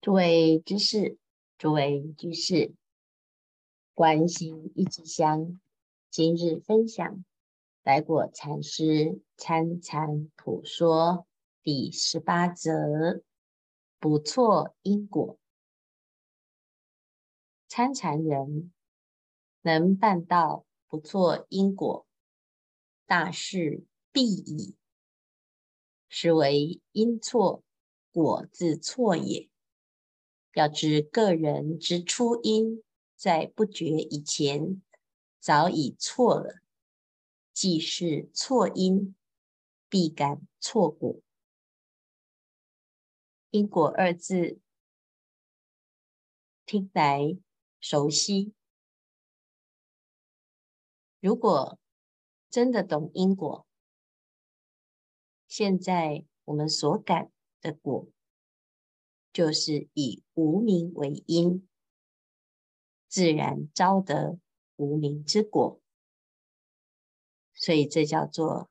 诸位居士，诸位居士，观心一枝香，今日分享来果禅师参禅普说第十八则：不错因果。参禅人能办到不错因果，大事必矣。是为因错，果自错也。要知个人之初因，在不觉以前早已错了，既是错因，必感错果。因果二字听来熟悉，如果真的懂因果，现在我们所感的果。就是以无名为因，自然招得无名之果，所以这叫做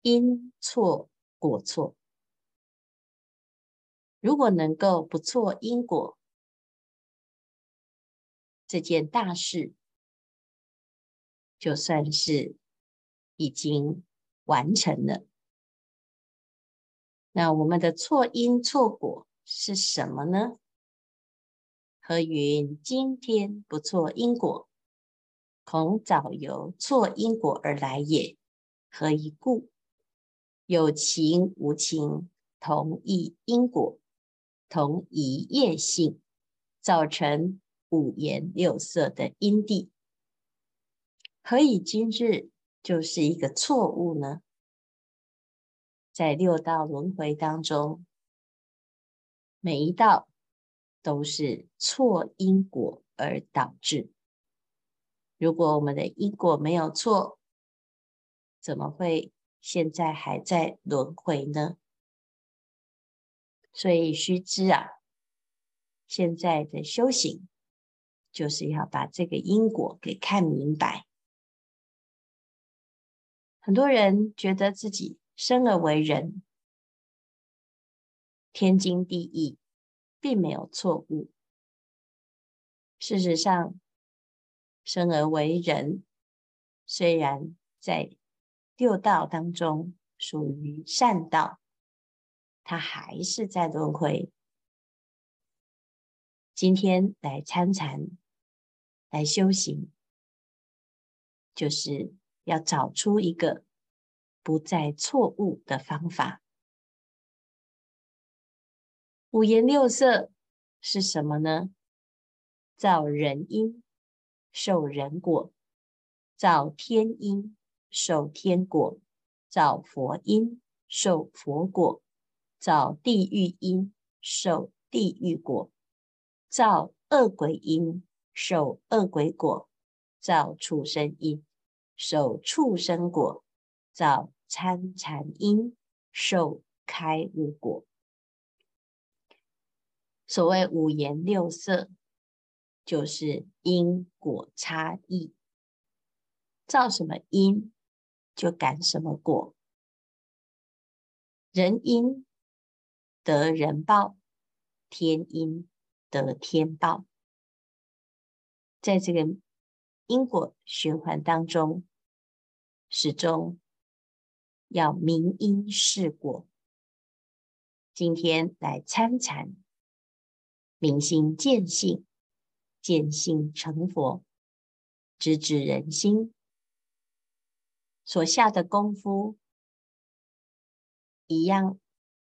因错果错。如果能够不错因果，这件大事就算是已经完成了。那我们的错因错果是什么呢？何云今天不错因果，恐早由错因果而来也。何以故？有情无情同一因果，同一业性，造成五颜六色的因地。何以今日就是一个错误呢？在六道轮回当中，每一道都是错因果而导致。如果我们的因果没有错，怎么会现在还在轮回呢？所以须知啊，现在的修行就是要把这个因果给看明白。很多人觉得自己。生而为人，天经地义，并没有错误。事实上，生而为人，虽然在六道当中属于善道，他还是在轮回。今天来参禅，来修行，就是要找出一个。不再错误的方法。五颜六色是什么呢？造人因，受人果；造天因，受天果；造佛因，受佛果；造地狱因，受地狱果；造恶鬼因，受恶鬼果；造畜生因，受畜生果。造参禅因，受开悟果。所谓五颜六色，就是因果差异。造什么因，就感什么果。人因得人报，天因得天报。在这个因果循环当中，始终。要明因识果，今天来参禅，明心见性，见性成佛，直指人心，所下的功夫一样，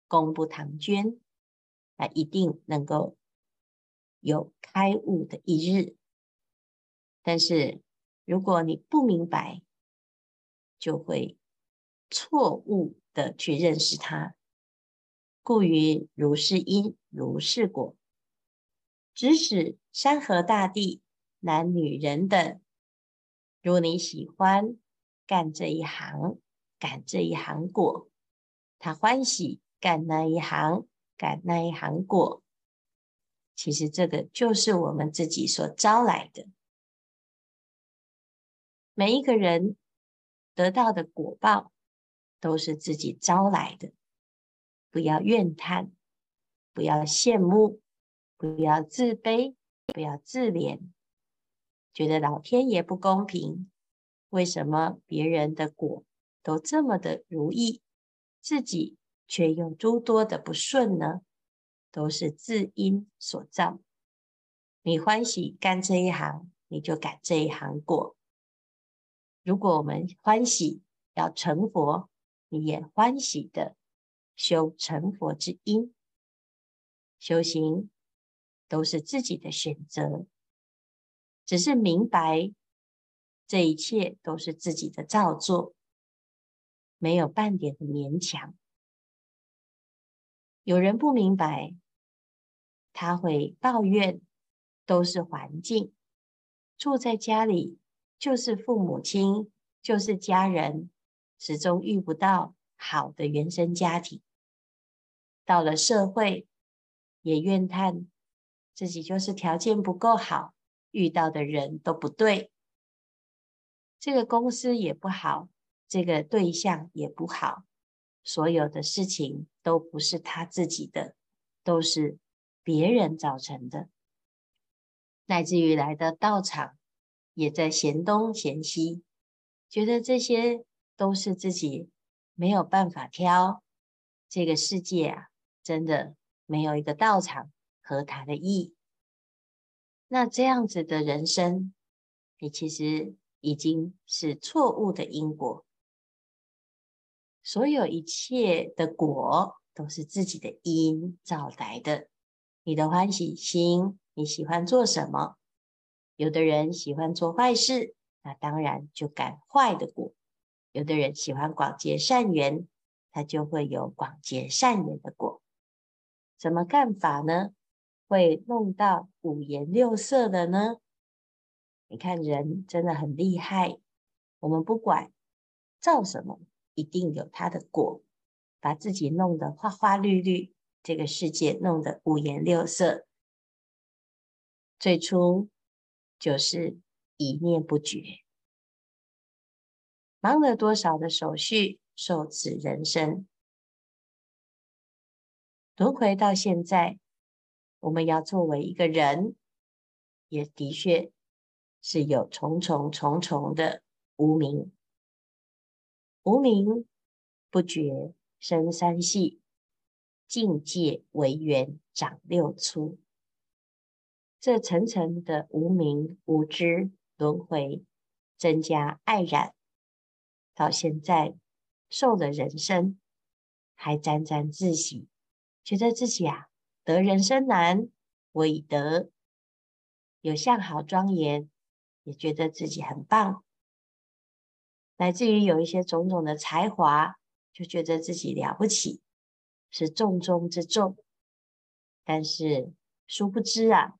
功不唐捐，那一定能够有开悟的一日。但是如果你不明白，就会。错误的去认识它，故于如是因如是果，指使山河大地、男女人等，如你喜欢干这一行，感这一行果；他欢喜干那一行，感那一行果。其实这个就是我们自己所招来的，每一个人得到的果报。都是自己招来的，不要怨叹，不要羡慕，不要自卑，不要自怜，觉得老天爷不公平，为什么别人的果都这么的如意，自己却有诸多的不顺呢？都是自因所造。你欢喜干这一行，你就感这一行果。如果我们欢喜要成佛，也欢喜的修成佛之因，修行都是自己的选择，只是明白这一切都是自己的造作，没有半点的勉强。有人不明白，他会抱怨。都是环境，住在家里就是父母亲，就是家人，始终遇不到好的原生家庭。到了社会，也怨叹自己就是条件不够好，遇到的人都不对，这个公司也不好，这个对象也不好，所有的事情都不是他自己的，都是别人造成的。乃至于来的道场，也在嫌东嫌西，觉得这些都是自己没有办法挑。这个世界啊，真的没有一个道场合他的意。那这样子的人生，你其实已经是错误的因果。所有一切的果，都是自己的因造来的。你的欢喜心。你喜欢做什么？有的人喜欢做坏事，那当然就感坏的果；有的人喜欢广结善缘，他就会有广结善缘的果。怎么干法呢？会弄到五颜六色的呢？你看人真的很厉害，我们不管造什么，一定有他的果，把自己弄得花花绿绿，这个世界弄得五颜六色。最初就是一念不绝，忙了多少的手续，受此人生轮回到现在，我们要作为一个人，也的确是有重重重重的无名，无名不觉生三系，境界为缘长六粗。这层层的无名无知轮回，增加爱染，到现在受了人生，还沾沾自喜，觉得自己啊得人生难，我已得，有相好庄严，也觉得自己很棒，乃至于有一些种种的才华，就觉得自己了不起，是重中之重，但是殊不知啊。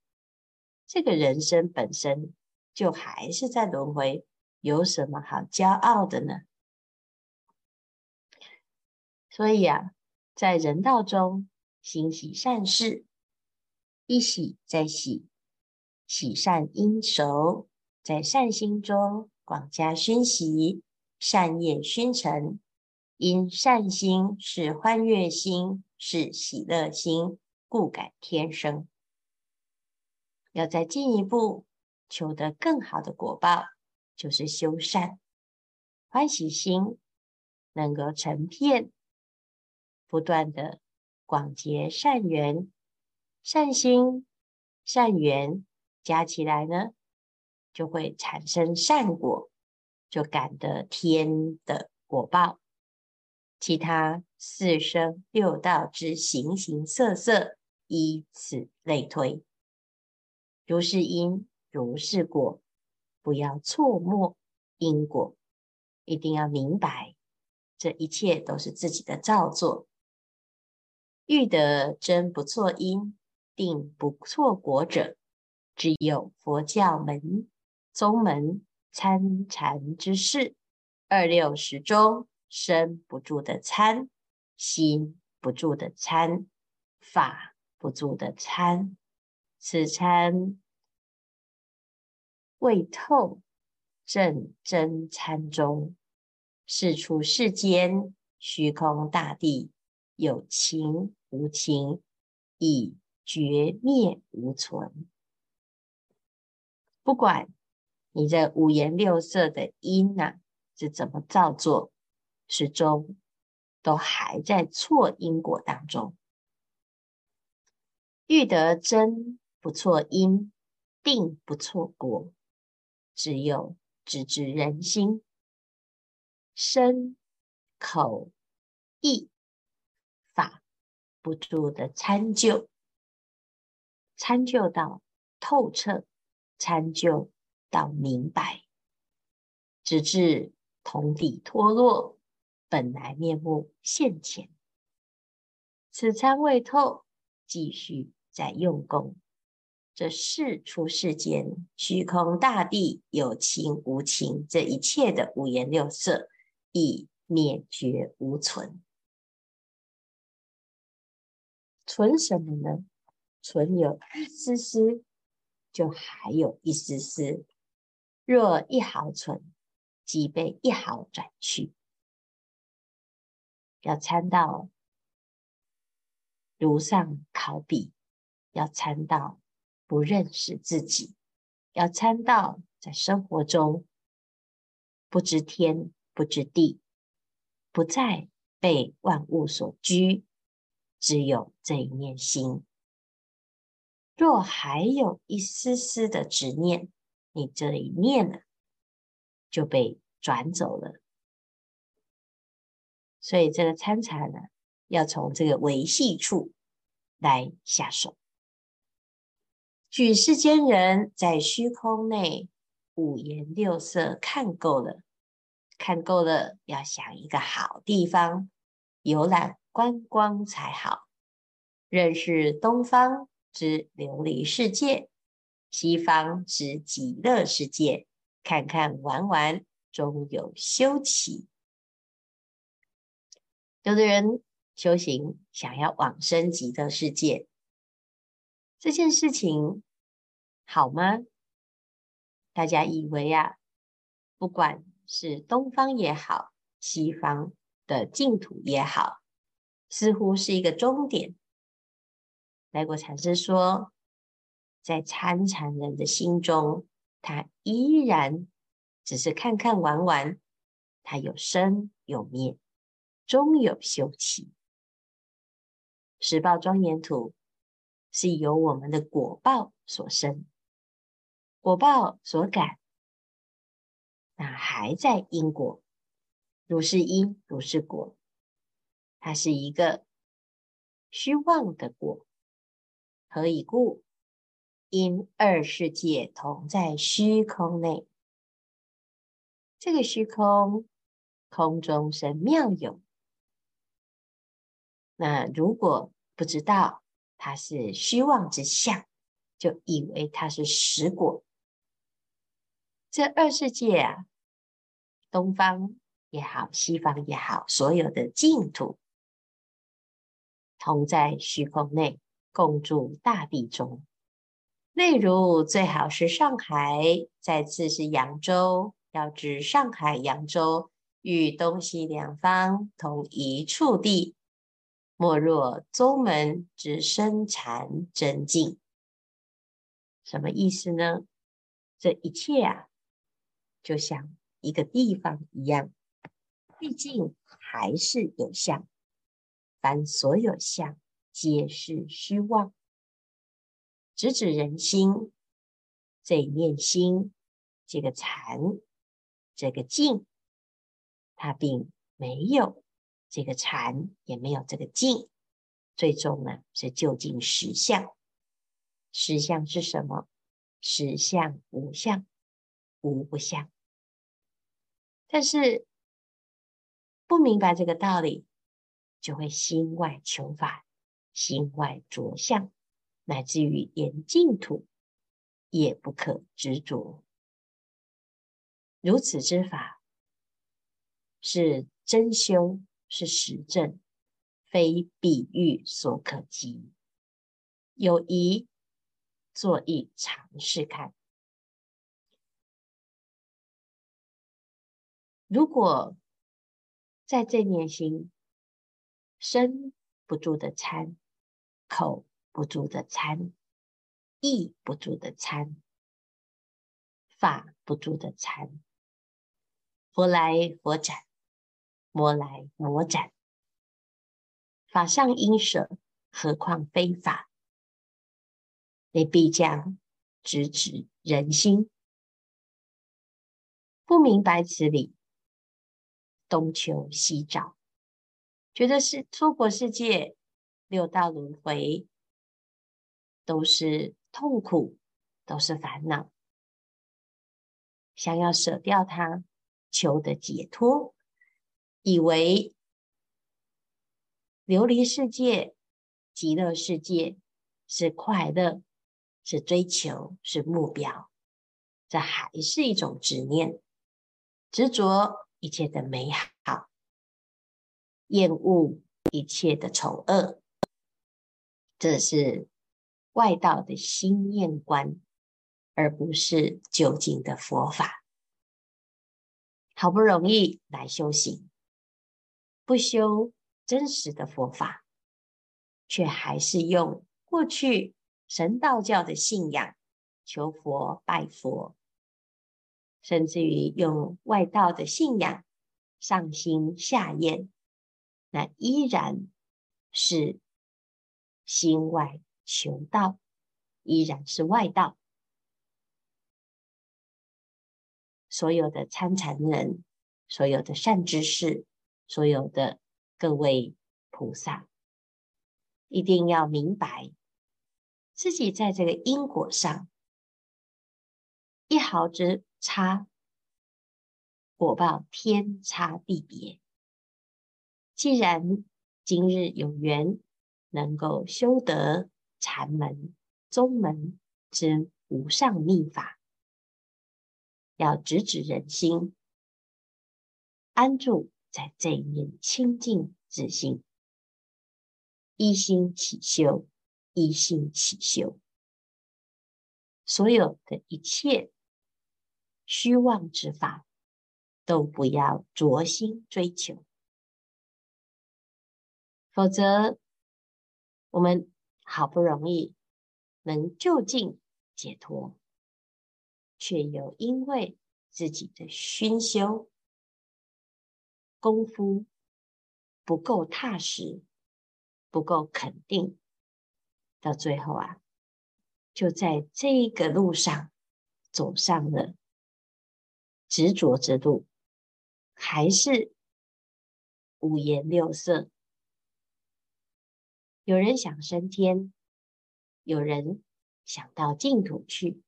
这个人生本身就还是在轮回，有什么好骄傲的呢？所以啊，在人道中行喜善事，一喜再喜，喜善因熟，在善心中广加熏习，善业熏成，因善心是欢悦心，是喜乐心，故感天生。要再进一步求得更好的果报，就是修善，欢喜心能够成片，不断的广结善缘、善心、善缘加起来呢，就会产生善果，就感得天的果报。其他四生六道之形形色色，依此类推。如是因，如是果，不要错没因果，一定要明白，这一切都是自己的造作。欲得真不错因，定不错果者，只有佛教门宗门参禅之士，二六十中身不住的参，心不住的参，法不住的参。此参未透正真参中，是出世间虚空大地有情无情，已绝灭无存。不管你这五颜六色的因呐、是怎么造作，始终都还在错因果当中。欲得真不错因，定不错果。只有直指人心，身口意法不住的参究，参究到透彻，参究到明白，直至通体脱落，本来面目现前。此参未透，继续。在用功，这世出世间，虚空大地有情无情，这一切的五颜六色已灭绝无存，存什么呢？存有一丝丝，就还有一丝丝；若一毫存，即被一毫转去。要参到炉上烤笔。要参到不认识自己，要参到在生活中不知天不知地，不再被万物所拘，只有这一念心。若还有一丝丝的执念，你这一念呢，就被转走了。所以这个参禅呢，要从这个维系处来下手。举世间人在虚空内五颜六色看够了，看够了，要想一个好地方游览观光才好。认识东方之琉璃世界，西方之极乐世界，看看玩玩，终有休期。有的人修行想要往生极乐世界，这件事情。好吗？大家以为啊，不管是东方也好，西方的净土也好，似乎是一个终点。来果禅师说，在参禅人的心中，他依然只是看看玩玩，他有生有灭，终有休期。十报庄严土是由我们的果报所生。果报所感，那还在因果，如是因，如是果，它是一个虚妄的果。何以故？因二世界同在虚空内，这个虚空空中生妙有。那如果不知道它是虚妄之相，就以为它是实果。这二世界啊，东方也好，西方也好，所有的净土同在虚空内，共住大地中。例如，最好是上海，再次是扬州。要知上海、扬州与东西两方同一处地，莫若宗门之僧禅真境。什么意思呢？这一切啊。就像一个地方一样，毕竟还是有相，凡所有相皆是虚妄。直指人心，这一念心，这个禅，这个静，它并没有这个禅，也没有这个静，最终呢是究竟实相。实相是什么？实相无相，无不相。但是不明白这个道理，就会心外求法，心外着相，乃至于言净土也不可执着。如此之法是真修，是实证，非比喻所可及。有疑作意尝试看。如果在这念心，身不住的参，口不住的参，意不住的参，法不住的参，佛来佛斩，魔来魔斩，法上应舍，何况非法？你必将直指人心，不明白此理，东求西找，觉得是娑婆世界。六道轮回都是痛苦，都是烦恼。想要舍掉它，求得解脱，以为琉璃世界、极乐世界是快乐，是追求，是目标。这还是一种执念，执着一切的美好，厌恶一切的丑恶。这是外道的心念观，而不是究竟的佛法。好不容易来修行，不修真实的佛法，却还是用过去神道教的信仰求佛拜佛，甚至于用外道的信仰上心下验，那依然是。心外求道，依然是外道。所有的参禅人，所有的善知识，所有的各位菩萨，一定要明白，自己在这个因果上一毫之差，果报天差地别。既然今日有缘。能够修得禅门宗门之无上秘法，要直指人心，安住在这一念清净自心，一心起修，一心起修，所有的一切虚妄之法，都不要着心追求，否则。我们好不容易能就近解脱，却又因为自己的熏修功夫不够踏实、不够肯定，到最后啊，就在这个路上走上了执着之路，还是五颜六色。有人想升天，有人想到净土去。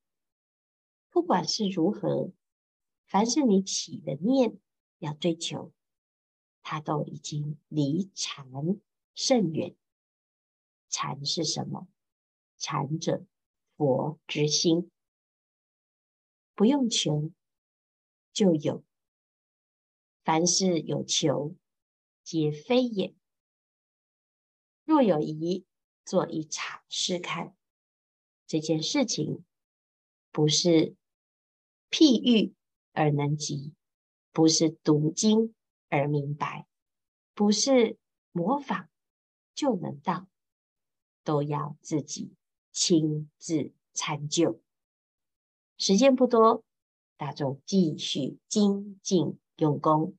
不管是如何，凡是你起的念要追求，它都已经离禅甚远。禅是什么？禅者，佛之心。不用求，就有。凡事有求，皆非也。若有疑，做一场试看。这件事情不是譬喻而能及，不是读经而明白，不是模仿就能到，都要自己亲自参究。时间不多，大众继续精进用功。